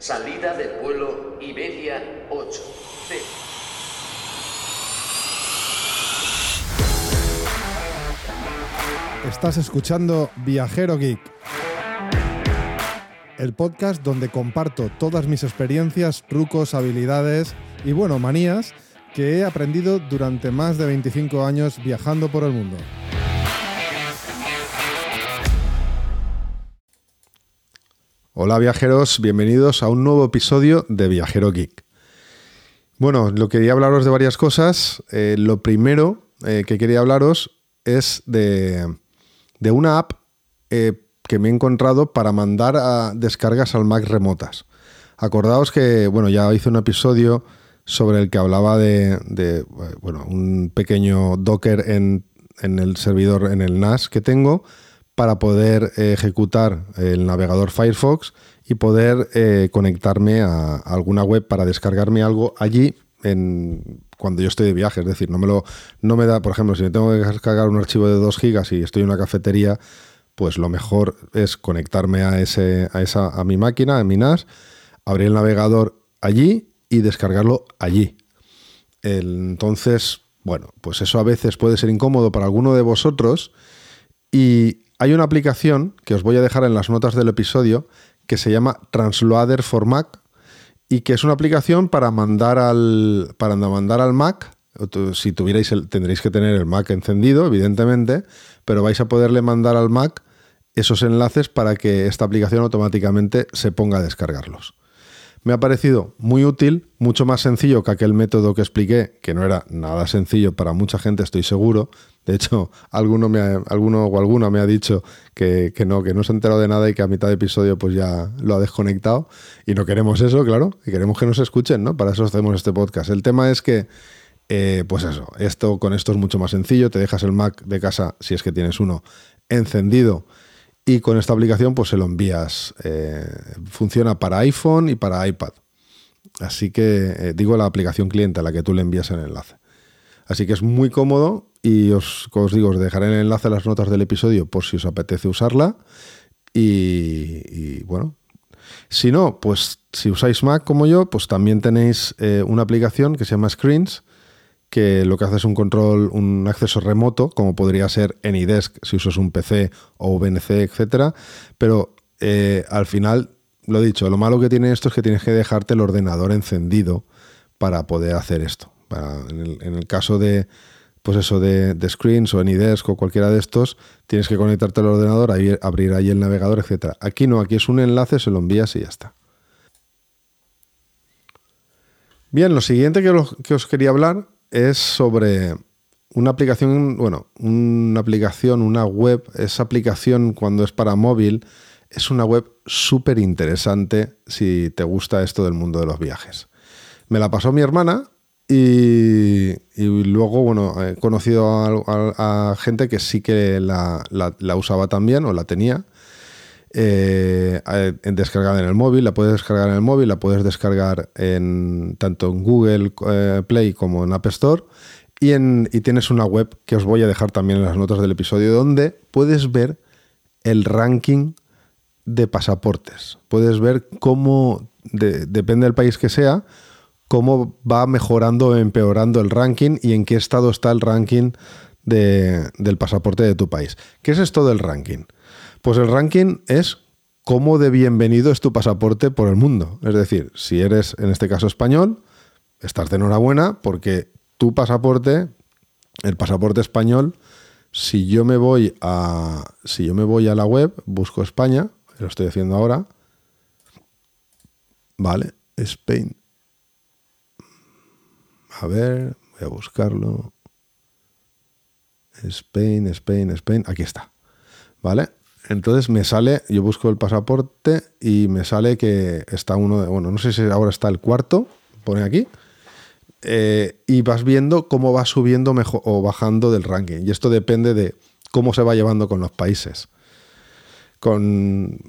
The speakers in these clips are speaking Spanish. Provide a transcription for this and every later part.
Salida del vuelo Iberia 8. C. Estás escuchando Viajero Geek, el podcast donde comparto todas mis experiencias, trucos, habilidades y, bueno, manías que he aprendido durante más de 25 años viajando por el mundo. Hola viajeros, bienvenidos a un nuevo episodio de Viajero Geek. Bueno, lo quería hablaros de varias cosas. Eh, lo primero eh, que quería hablaros es de, de una app eh, que me he encontrado para mandar a descargas al Mac remotas. Acordaos que, bueno, ya hice un episodio sobre el que hablaba de, bueno, un pequeño Docker en, en, el servidor, en el NAS que tengo, para poder ejecutar el navegador Firefox y poder eh, conectarme a, alguna web para descargarme algo allí cuando yo estoy de viaje. Es decir, no me, lo, no me da, por ejemplo, si me tengo que descargar un archivo de 2 gigas y estoy en una cafetería, pues lo mejor es conectarme a, ese, a, esa, a mi máquina, a mi NAS, abrir el navegador allí y descargarlo allí. entonces, bueno, pues eso a veces puede ser incómodo para alguno de vosotros y hay una aplicación que os voy a dejar en las notas del episodio que se llama Transloader for Mac y que es una aplicación para mandar al, para mandar al Mac. Si tuvierais el, tendréis que tener el Mac encendido, evidentemente, pero vais a poderle mandar al Mac esos enlaces para que esta aplicación automáticamente se ponga a descargarlos. Me ha parecido muy útil, mucho más sencillo que aquel método que expliqué, que no era nada sencillo para mucha gente, estoy seguro. De hecho, alguno, me alguno o alguna me ha dicho que, no, que no se ha enterado de nada y que a mitad de episodio pues ya lo ha desconectado. Y no queremos eso, claro, y queremos que nos escuchen, ¿no? Para eso hacemos este podcast. El tema es que, eh, pues eso, esto con esto es mucho más sencillo. Te dejas el Mac de casa, si es que tienes uno, encendido y con esta aplicación pues se lo envías. Eh, funciona para iPhone y para iPad. Así que eh, digo la aplicación cliente a la que tú le envías el enlace. Así que es muy cómodo y os, os digo, os dejaré el enlace a las notas del episodio por si os apetece usarla. Y, bueno, si no, pues si usáis Mac como yo, pues también tenéis eh, una aplicación que se llama Screens, que lo que hace es un control, un acceso remoto, como podría ser AnyDesk si usas un PC o VNC, etcétera, pero eh, al final, lo dicho, lo malo que tiene esto es que tienes que dejarte el ordenador encendido para poder hacer esto. en, el, caso de, pues eso, de, Screens o AnyDesk o cualquiera de estos, tienes que conectarte al ordenador, abrir ahí el navegador, etcétera. Aquí no, aquí es un enlace, se lo envías y ya está. Bien, lo siguiente que os quería hablar es sobre una aplicación, bueno, una aplicación, una web, esa aplicación cuando es para móvil, es una web súper interesante si te gusta esto del mundo de los viajes. Me la pasó mi hermana y, luego, bueno, he conocido a, gente que sí que la, usaba también o la tenía. Eh, en descargada en el móvil, la puedes descargar en el móvil, la puedes descargar en, tanto en Google eh, Play como en App Store. Y, en, y tienes una web que os voy a dejar también en las notas del episodio donde puedes ver el ranking de pasaportes. Puedes ver cómo, depende del país que sea, cómo va mejorando o empeorando el ranking y en qué estado está el ranking del pasaporte de tu país. ¿Qué es esto del ranking? Pues el ranking es cómo de bienvenido es tu pasaporte por el mundo. Es decir, si eres en este caso español, estás de enhorabuena porque tu pasaporte, el pasaporte español, si yo me voy a si yo me voy a la web, busco España, lo estoy haciendo ahora. Vale, Spain. A ver, voy a buscarlo. Spain, Spain, Spain. Aquí está. ¿Vale? Entonces me sale, yo busco el pasaporte y me sale que está uno de, bueno, no sé si ahora está el cuarto, pone aquí, eh, y vas viendo cómo va subiendo mejor, o bajando del ranking. Y esto depende de cómo se va llevando con los países. Con,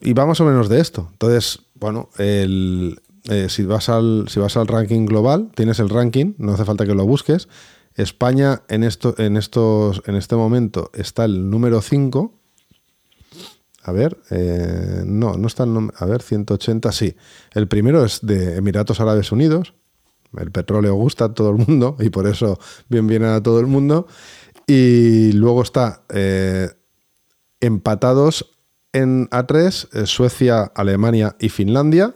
y va más o menos de esto. Entonces, bueno, el, eh, si, vas al, si vas al ranking global, tienes el ranking, no hace falta que lo busques. España en, esto, en, estos, en este momento está el número 5 A ver, eh, no, no está el A ver, 180, sí. El primero es de Emiratos Árabes Unidos. El petróleo gusta a todo el mundo y por eso bien viene a todo el mundo. Y luego está eh, empatados en A3, eh, Suecia, Alemania y Finlandia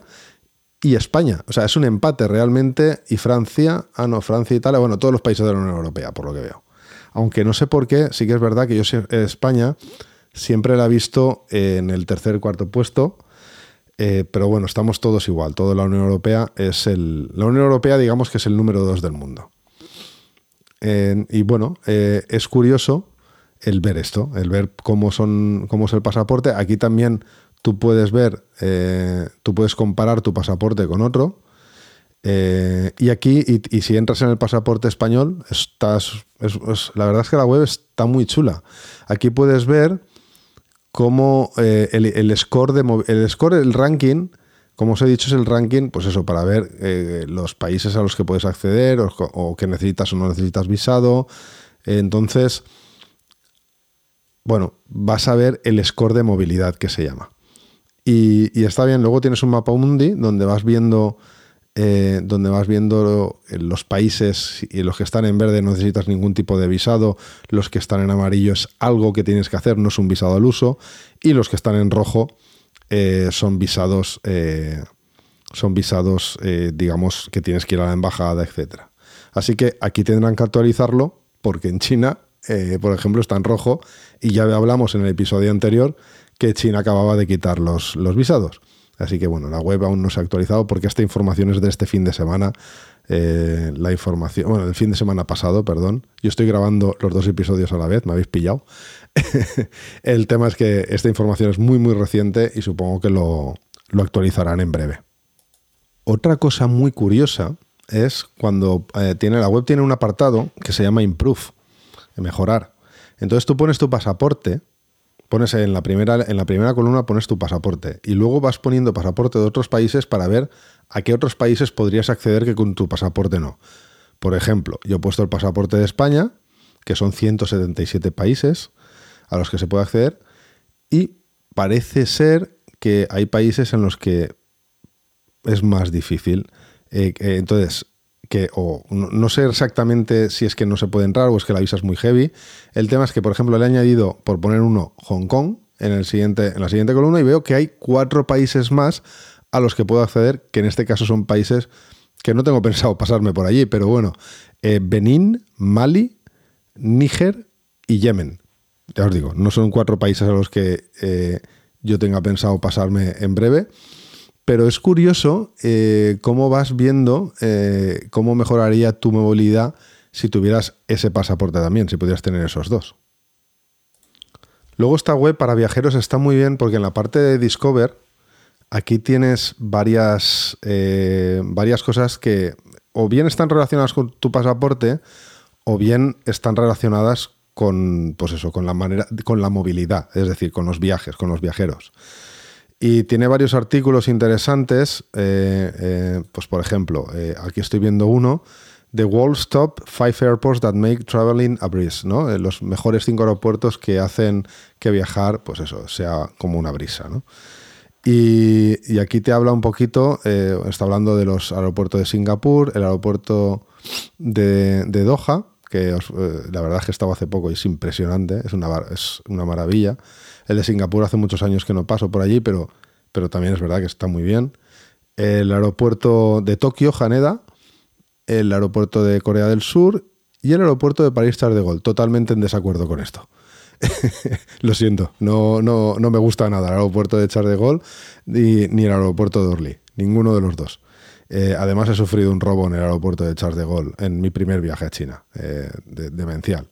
y España. O sea, es un empate realmente. Y Francia, ah, no, Francia Italia, bueno, todos los países de la Unión Europea, por lo que veo. Aunque no sé por qué, sí que es verdad que yo España siempre la he visto en el tercer y cuarto puesto. Eh, pero bueno, estamos todos igual. Toda la Unión Europea es el. La Unión Europea, digamos que es el número dos del mundo. y bueno, eh, es curioso el ver esto, el ver cómo son, cómo es el pasaporte. Aquí también tú puedes ver, eh, tú puedes comparar tu pasaporte con otro. Eh, y aquí, y, si entras en el pasaporte español, estás, la verdad es que la web está muy chula. Aquí puedes ver cómo eh, el, score de el score, el ranking, como os he dicho, es el ranking, pues eso, para ver los países a los que puedes acceder o, o, que necesitas o no necesitas visado. entonces, bueno, vas a ver el score de movilidad que se llama. Y, está bien, luego tienes un mapa mundi donde vas viendo, eh, donde vas viendo eh, los países y los que están en verde no necesitas ningún tipo de visado, los que están en amarillo es algo que tienes que hacer, no es un visado al uso, y los que están en rojo eh, son visados, son visados, digamos, que tienes que ir a la embajada, etc. Así que aquí tendrán que actualizarlo porque en China, por ejemplo, está en rojo y ya hablamos en el episodio anterior que China acababa de quitar los, los visados. Así que bueno, la web aún no se ha actualizado porque esta información es de este fin de semana. Eh, la información, bueno, el fin de semana pasado, perdón. Yo estoy grabando los dos episodios a la vez, me habéis pillado. el tema es que esta información es muy, muy reciente y supongo que lo, actualizarán en breve. Otra cosa muy curiosa es cuando eh, tiene, la web tiene un apartado que se llama Improve, mejorar. Entonces tú pones tu pasaporte pones en la primera, en la primera columna pones tu pasaporte y luego vas poniendo pasaporte de otros países para ver a qué otros países podrías acceder que con tu pasaporte no. Por ejemplo, yo he puesto el pasaporte de España, que son 177 países a los que se puede acceder, y parece ser que hay países en los que es más difícil. Eh, entonces, que o no, sé exactamente si es que no se puede entrar o es que la visa es muy heavy. El tema es que, por ejemplo, le he añadido, por poner uno, Hong Kong en, el siguiente, en la siguiente columna y veo que hay cuatro países más a los que puedo acceder, que en este caso son países que no tengo pensado pasarme por allí, pero bueno, eh, Benín, Mali, Níger y Yemen. Ya os digo, no son cuatro países a los que eh, yo tenga pensado pasarme en breve. Pero es curioso eh, cómo vas viendo eh, cómo mejoraría tu movilidad si tuvieras ese pasaporte también, si pudieras tener esos dos. Luego esta web para viajeros está muy bien porque en la parte de Discover aquí tienes varias, eh, varias cosas que o bien están relacionadas con tu pasaporte o bien están relacionadas con, pues eso, con la manera, con la movilidad, es decir, con los viajes, con los viajeros. Y tiene varios artículos interesantes. Eh, eh, pues, por ejemplo, eh, aquí estoy viendo uno. The World's Top Five Airports That Make Traveling a Breeze, ¿no? los mejores cinco aeropuertos que hacen que viajar, pues eso, sea como una brisa, ¿no? Y, aquí te habla un poquito, está hablando de los aeropuertos de Singapur, el aeropuerto de, Doha, que la verdad es que estaba hace poco y es impresionante, es una, es una maravilla. El de Singapur hace muchos años que no paso por allí, pero, pero también es verdad que está muy bien. El aeropuerto de Tokio, Haneda, el aeropuerto de Corea del Sur y el aeropuerto de París Charles de Gaulle. Totalmente en desacuerdo con esto. Lo siento, no, no, no, me gusta nada el aeropuerto de Charles de Gaulle ni, el aeropuerto de Orly, ninguno de los dos. Eh, además he sufrido un robo en el aeropuerto de Charles de Gaulle en mi primer viaje a China, eh, demencial.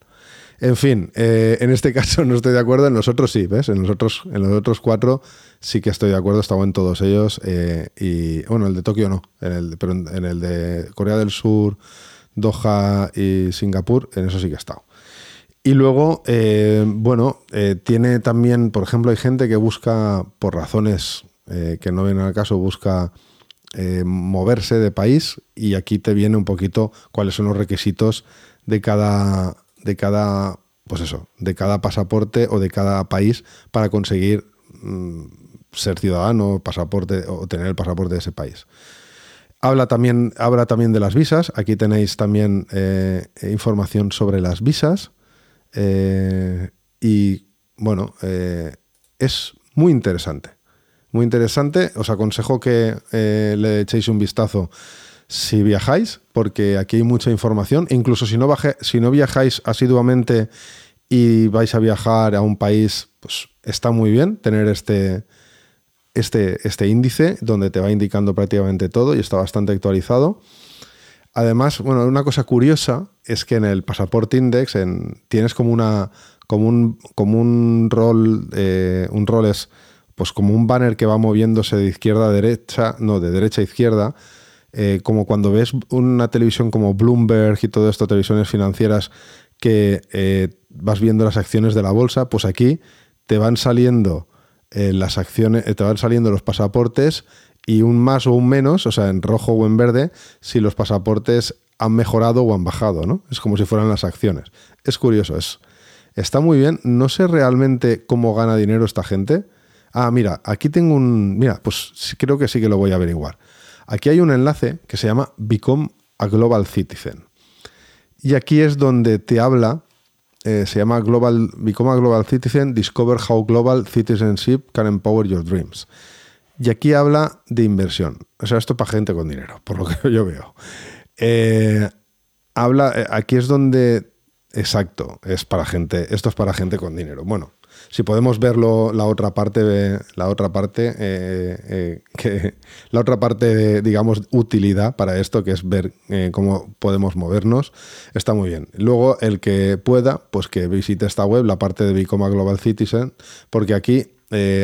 En fin, eh, en este caso no estoy de acuerdo, en los otros sí, ¿ves? En los otros, en los otros cuatro sí que estoy de acuerdo, estaba en todos ellos. Y bueno, el de Tokio no, en el, pero en, el de Corea del Sur, Doha y Singapur, en eso sí que he estado. Y luego, bueno, tiene también, por ejemplo, hay gente que busca, por razones que no vienen al caso, busca moverse de país y aquí te viene un poquito cuáles son los requisitos de cada de cada, pues eso, de cada pasaporte o de cada país para conseguir mm, ser ciudadano, pasaporte o tener el pasaporte de ese país. Habla también, habla también de las visas. Aquí tenéis también eh, información sobre las visas. Eh, y bueno, eh, es muy interesante. Muy interesante. Os aconsejo que le echéis un vistazo si viajáis, porque aquí hay mucha información. Incluso si no, si no viajáis asiduamente y vais a viajar a un país, pues está muy bien tener este, este, este índice donde te va indicando prácticamente todo y está bastante actualizado. Además, bueno, una cosa curiosa es que en el Pasaporte Index tienes como una como un, como un rol, eh, un rol es pues como un banner que va moviéndose de izquierda a derecha, no, de derecha a izquierda, eh, como cuando ves una televisión como Bloomberg y todo esto, televisiones financieras, que eh, vas viendo las acciones de la bolsa, pues aquí te van saliendo las acciones, te van saliendo los pasaportes y un más o un menos, o sea, en rojo o en verde, si los pasaportes han mejorado o han bajado, ¿no? Es como si fueran las acciones. Es curioso, es, está muy bien. No sé realmente cómo gana dinero esta gente. Ah, mira, aquí tengo un. Mira, pues creo que sí que lo voy a averiguar. Aquí hay un enlace que se llama Become a Global Citizen. Y aquí es donde te habla eh, se llama Global, Become a Global Citizen, Discover How Global Citizenship Can Empower Your Dreams. Y aquí habla de inversión. O sea, esto para gente con dinero, por lo que yo veo. Eh, habla, eh, aquí es donde, exacto, es para gente, esto es para gente con dinero. Bueno, si podemos verlo la otra parte de la otra parte eh, eh, que la otra parte de, digamos utilidad para esto que es ver eh, cómo podemos movernos está muy bien. Luego el que pueda pues que visite esta web la parte de Bicoma Global Citizen porque aquí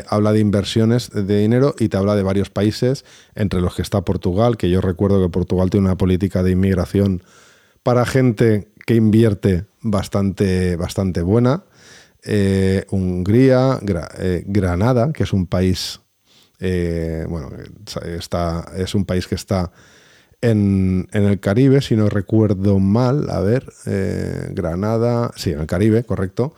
habla de inversiones de dinero y te habla de varios países entre los que está Portugal que yo recuerdo que Portugal tiene una política de inmigración para gente que invierte bastante bastante buena eh, Hungría, eh, Granada, que es un país, eh, bueno, está, es un país que está en, el Caribe, si no recuerdo mal, a ver, Granada, sí, en el Caribe, correcto,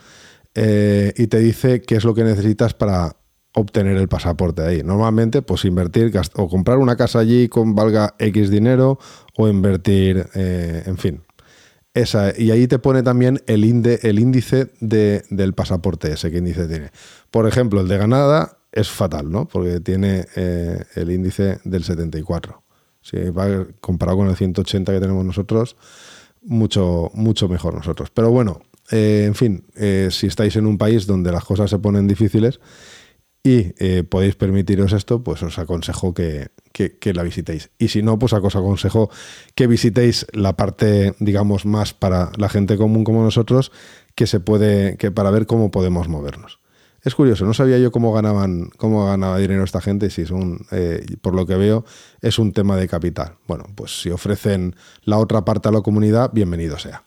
y te dice qué es lo que necesitas para obtener el pasaporte ahí. Normalmente, pues invertir o comprar una casa allí con valga X dinero o invertir, en fin, esa, y ahí te pone también el, el índice del pasaporte ese, que índice tiene. Por ejemplo, el de Granada es fatal, ¿no? Porque tiene eh, el índice del 74. Si va comparado con el 180 que tenemos nosotros, mucho, mucho mejor nosotros. Pero bueno, eh, en fin, eh, si estáis en un país donde las cosas se ponen difíciles, y eh, podéis permitiros esto, pues os aconsejo que, la visitéis. Y si no, pues os aconsejo que visitéis la parte, digamos, más para la gente común como nosotros, que se puede, que para ver cómo podemos movernos. Es curioso, no sabía yo cómo ganaban, cómo ganaba dinero esta gente, si son, eh, por lo que veo, es un tema de capital. Bueno, pues si ofrecen la otra parte a la comunidad, bienvenido sea.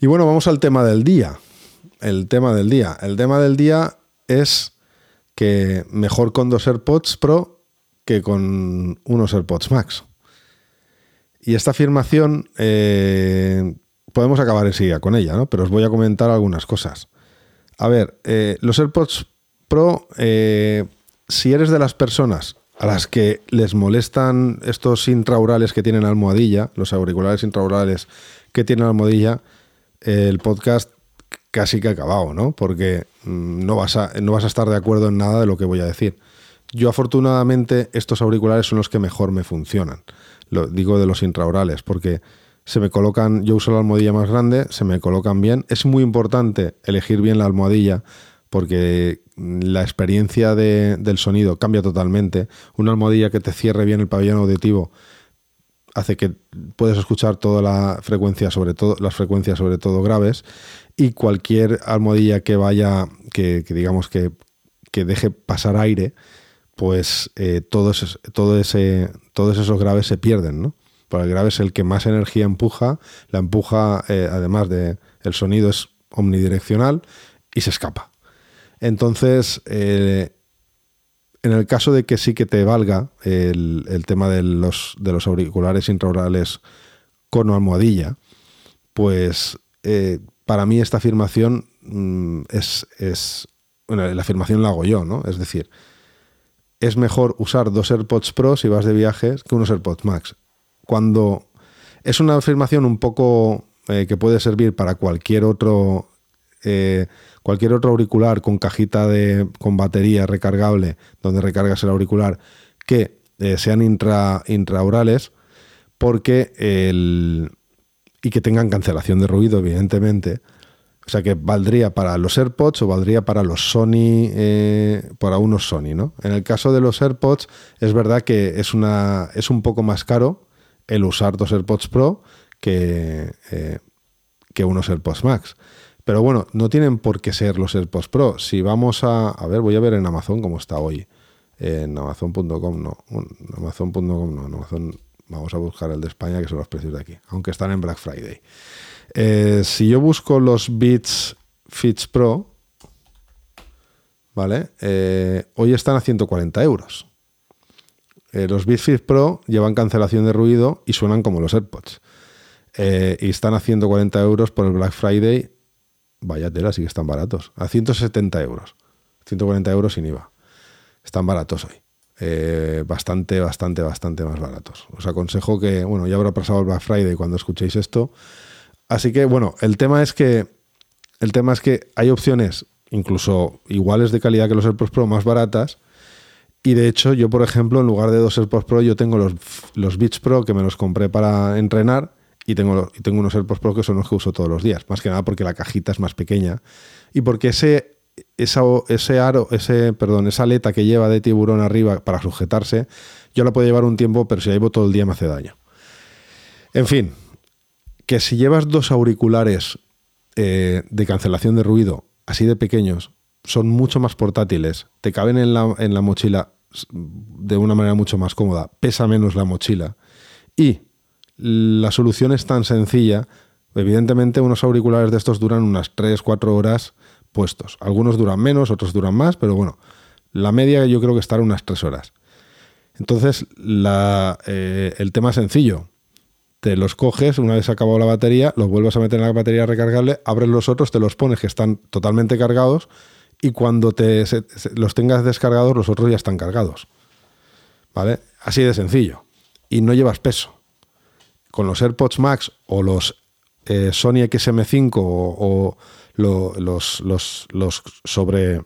Y bueno, vamos al tema del día el tema del día. El tema del día es que mejor con dos AirPods Pro que con unos AirPods Max. Y esta afirmación eh, podemos acabar enseguida con ella, ¿no? Pero os voy a comentar algunas cosas. A ver, eh, los AirPods Pro, eh, si eres de las personas a las que les molestan estos intraurales que tienen almohadilla, los auriculares intraurales que tienen almohadilla, el podcast casi que acabado, ¿no? Porque mm, no vas, a, no vas a estar de acuerdo en nada de lo que voy a decir. Yo afortunadamente estos auriculares son los que mejor me funcionan. Lo digo de los intraorales, porque se me colocan, yo uso la almohadilla más grande, se me colocan bien. Es muy importante elegir bien la almohadilla porque la experiencia del sonido cambia totalmente. Una almohadilla que te cierre bien el pabellón auditivo hace que puedas escuchar toda la frecuencia, sobre todo las frecuencias sobre todo graves y cualquier almohadilla que vaya, que, digamos que, deje pasar aire, pues eh, todos, todo ese, todos esos graves se pierden, ¿no? Porque el grave es el que más energía empuja, la empuja, eh, además de el sonido es omnidireccional y se escapa. Entonces, eh, en el caso de que sí que te valga el, tema de los, de los auriculares intraorales con almohadilla, pues para mí esta afirmación mm, es, es bueno, la afirmación la hago yo, ¿no? Es decir, es mejor usar dos AirPods Pro si vas de viajes que unos AirPods Max. Cuando es una afirmación un poco eh, que puede servir para cualquier otro eh, cualquier otro auricular con cajita de con batería recargable donde recargas el auricular que eh, sean intra, intraurales porque el y que tengan cancelación de ruido evidentemente o sea que valdría para los AirPods o valdría para los Sony, para unos Sony, ¿no? En el caso de los AirPods es verdad que es, una, es un poco más caro el usar dos AirPods Pro que, eh, que unos AirPods Max. Pero bueno, no tienen por qué ser los AirPods Pro. Si vamos a. A ver, voy a ver en Amazon cómo está hoy. En Amazon.com no. Amazon.com no. En Amazon vamos a buscar el de España, que son los precios de aquí. Aunque están en Black Friday. Eh, si yo busco los Beats Fits Pro, ¿vale? Eh, hoy están a 140 euros. Eh, los Beats Fit Pro llevan cancelación de ruido y suenan como los AirPods. Y están a 140 euros por el Black Friday. Vaya tela, sí que están baratos. A 170 euros. 140 euros sin IVA. Están baratos hoy. Eh, bastante, bastante, bastante más baratos. Os aconsejo que, bueno, ya habrá pasado el Black Friday cuando escuchéis esto. Así que, bueno, el tema es que el tema es que hay opciones incluso iguales de calidad que los AirPods Pro más baratas y de hecho, yo, por ejemplo, en lugar de dos AirPods Pro, yo tengo los, los Beats Pro que me los compré para entrenar y tengo, y tengo unos AirPods Pro que son los que uso todos los días. Más que nada porque la cajita es más pequeña y porque ese, esa, ese aro, ese, perdón, esa aleta que lleva de tiburón arriba para sujetarse, yo la puedo llevar un tiempo, pero si la llevo todo el día me hace daño. En fin, que si llevas dos auriculares eh, de cancelación de ruido así de pequeños, son mucho más portátiles, te caben en la, en la mochila de una manera mucho más cómoda, pesa menos la mochila y la solución es tan sencilla. Evidentemente unos auriculares de estos duran unas 3-4 horas puestos. Algunos duran menos, otros duran más, pero bueno, la media yo creo que estará unas 3 horas. Entonces eh, el tema sencillo. Te los coges, una vez acabado la batería, los vuelves a meter en la batería recargable, abres los otros, te los pones que están totalmente cargados y cuando te, los tengas descargados, los otros ya están cargados. ¿Vale? Así de sencillo. Y no llevas peso. Con los AirPods Max o los eh, Sony XM5 o, los, los, sobre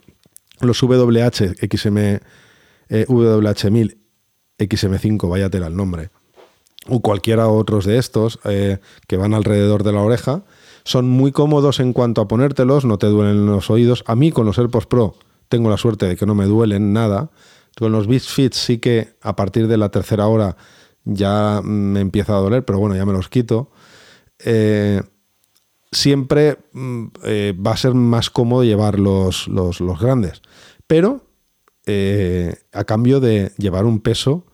los WH XM eh, WH1000 XM5, váyatela el nombre, o cualquiera otros de estos eh, que van alrededor de la oreja, son muy cómodos en cuanto a ponértelos, no te duelen los oídos. A mí con los AirPods Pro tengo la suerte de que no me duelen nada. Con los Beats Fit sí que a partir de la tercera hora ya me empieza a doler, pero bueno, ya me los quito. Eh, siempre mm, eh, va a ser más cómodo llevar los, los, grandes, pero eh, a cambio de llevar un peso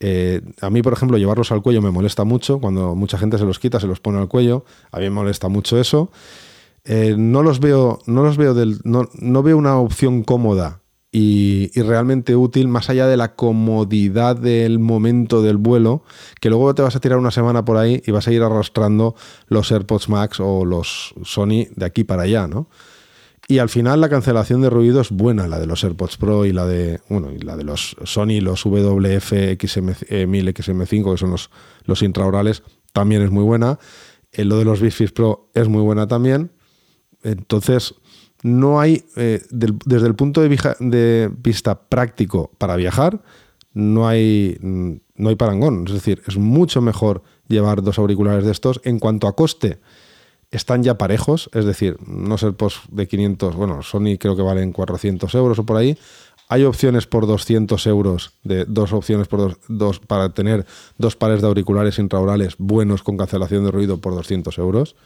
eh, a mí, por ejemplo, llevarlos al cuello me molesta mucho. Cuando mucha gente se los quita, se los pone al cuello. A mí me molesta mucho eso. No los veo, no los veo del, no, veo una opción cómoda y, realmente útil, más allá de la comodidad del momento del vuelo, que luego te vas a tirar una semana por ahí y vas a ir arrastrando los AirPods Max o los Sony de aquí para allá, ¿no? Y al final la cancelación de ruido es buena, la de los AirPods Pro y la de, bueno, y la de los Sony, los WF XM1000, XM5, que son los, los intraorales, también es muy buena. Eh, lo de los Beats Pro es muy buena también. Entonces, no hay, eh, desde el punto de, vista práctico para viajar, no hay, no hay parangón. Es decir, es mucho mejor llevar dos auriculares de estos en cuanto a coste están ya parejos, es decir, no ser post de 500, bueno, Sony creo que valen 400 euros o por ahí. Hay opciones por 200 euros, de dos opciones por dos, para tener dos pares de auriculares intraorales buenos con cancelación de ruido por 200 euros.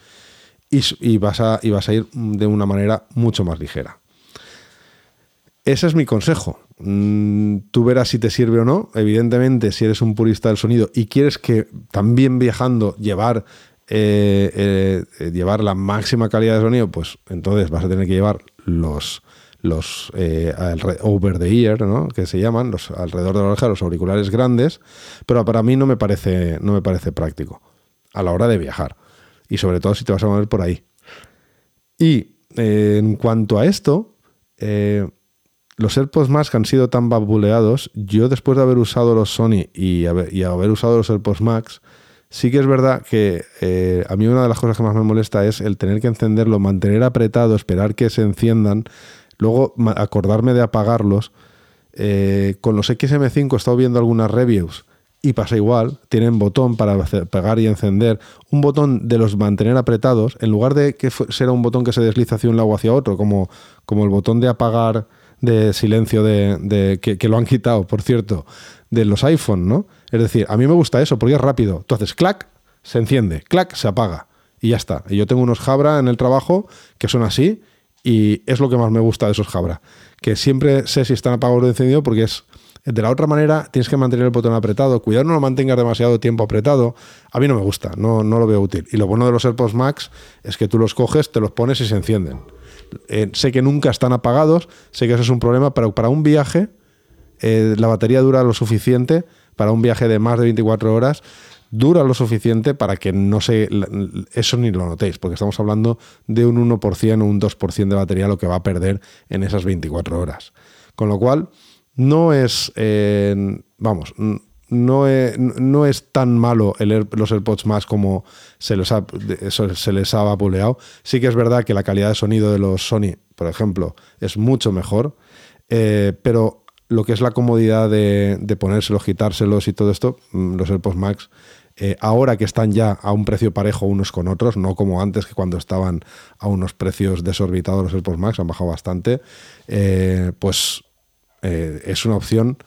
Y, vas a, y vas a ir de una manera mucho más ligera. Ese es mi consejo. Mm, tú verás si te sirve o no. Evidentemente, si eres un purista del sonido y quieres que también viajando llevar eh, eh, llevar la máxima calidad de sonido, pues entonces vas a tener que llevar los, los eh, over the ear, ¿no? que se llaman, los alrededor de la oreja, los auriculares grandes, pero para mí no me parece, no me parece práctico a la hora de viajar. Y sobre todo si te vas a mover por ahí. Y eh, en cuanto a esto, eh, los AirPods Max han sido tan babuleados, yo después de haber usado los Sony y haber, y haber usado los AirPods Max, sí que es verdad que eh, a mí una de las cosas que más me molesta es el tener que encenderlo, mantener apretado, esperar que se enciendan, luego acordarme de apagarlos. con los XM5 he estado viendo algunas reviews y pasa igual, tienen botón para pegar y encender, un botón de los mantener apretados, en lugar de que sea un botón que se desliza hacia un lado o hacia otro, como, como el botón de apagar de silencio de, que, lo han quitado, por cierto, de los iPhone, ¿no? Es decir, a mí me gusta eso porque es rápido. Tú haces clac, se enciende, clac, se apaga y ya está. Y yo tengo unos Jabra en el trabajo que son así y es lo que más me gusta de esos Jabra, que siempre sé si están apagados o encendidos porque es de la otra manera, tienes que mantener el botón apretado. Cuidado, no lo mantengas demasiado tiempo apretado. A mí no me gusta, no, no lo veo útil. Y lo bueno de los AirPods Max es que tú los coges, te los pones y se encienden. Eh, sé que nunca están apagados, sé que eso es un problema, pero para un viaje eh, la batería dura lo suficiente, para un viaje de más de 24 horas, dura lo suficiente para que no se eso ni lo notéis, porque estamos hablando de un 1% o un 2% de batería lo que va a perder en esas 24 horas. Con lo cual, no es, vamos, no es, no es, tan malo el los AirPods más como se les, ha, se les ha vapuleado. Sí que es verdad que la calidad de sonido de los Sony, por ejemplo, es mucho mejor, eh, pero lo que es la comodidad de, de, ponérselos, quitárselos y todo esto, mm, los AirPods Max, eh, ahora que están ya a un precio parejo unos con otros, no como antes que cuando estaban a unos precios desorbitados los AirPods Max, han bajado bastante, eh, pues eh, es una opción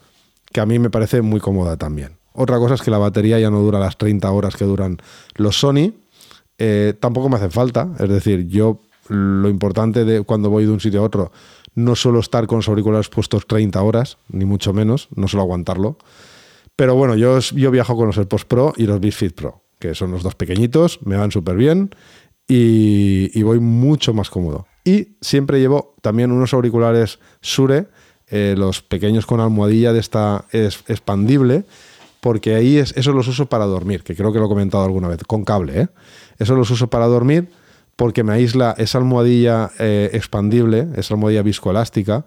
que a mí me parece muy cómoda también. Otra cosa es que la batería ya no dura las 30 horas que duran los Sony. Eh, tampoco me hacen falta. Es decir, yo lo importante de cuando voy de un sitio a otro no suelo estar con los auriculares puestos 30 horas, ni mucho menos, no suelo aguantarlo. Pero bueno, yo, yo viajo con los AirPods Pro y los Beats Fit Pro, que son los dos pequeñitos, me van súper bien y, voy mucho más cómodo. Y siempre llevo también unos auriculares Sure eh, los pequeños con almohadilla de esta es expandible, porque ahí es, eso los uso para dormir, que creo que lo he comentado alguna vez, con cable. ¿eh? Eso los uso para dormir porque me aísla esa almohadilla eh, expandible, esa almohadilla viscoelástica,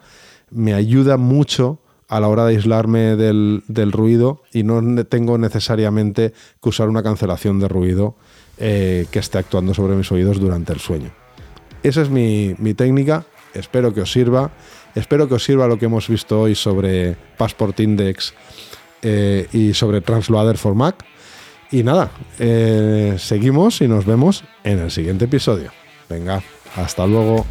me ayuda mucho a la hora de aislarme del, ruido y no tengo necesariamente que usar una cancelación de ruido que esté actuando sobre mis oídos durante el sueño. Esa es mi, mi técnica, espero que os sirva Espero que os sirva lo que hemos visto hoy sobre Passport Index eh, y sobre Transloader for Mac. Y nada, eh, seguimos y nos vemos en el siguiente episodio. Venga, hasta luego.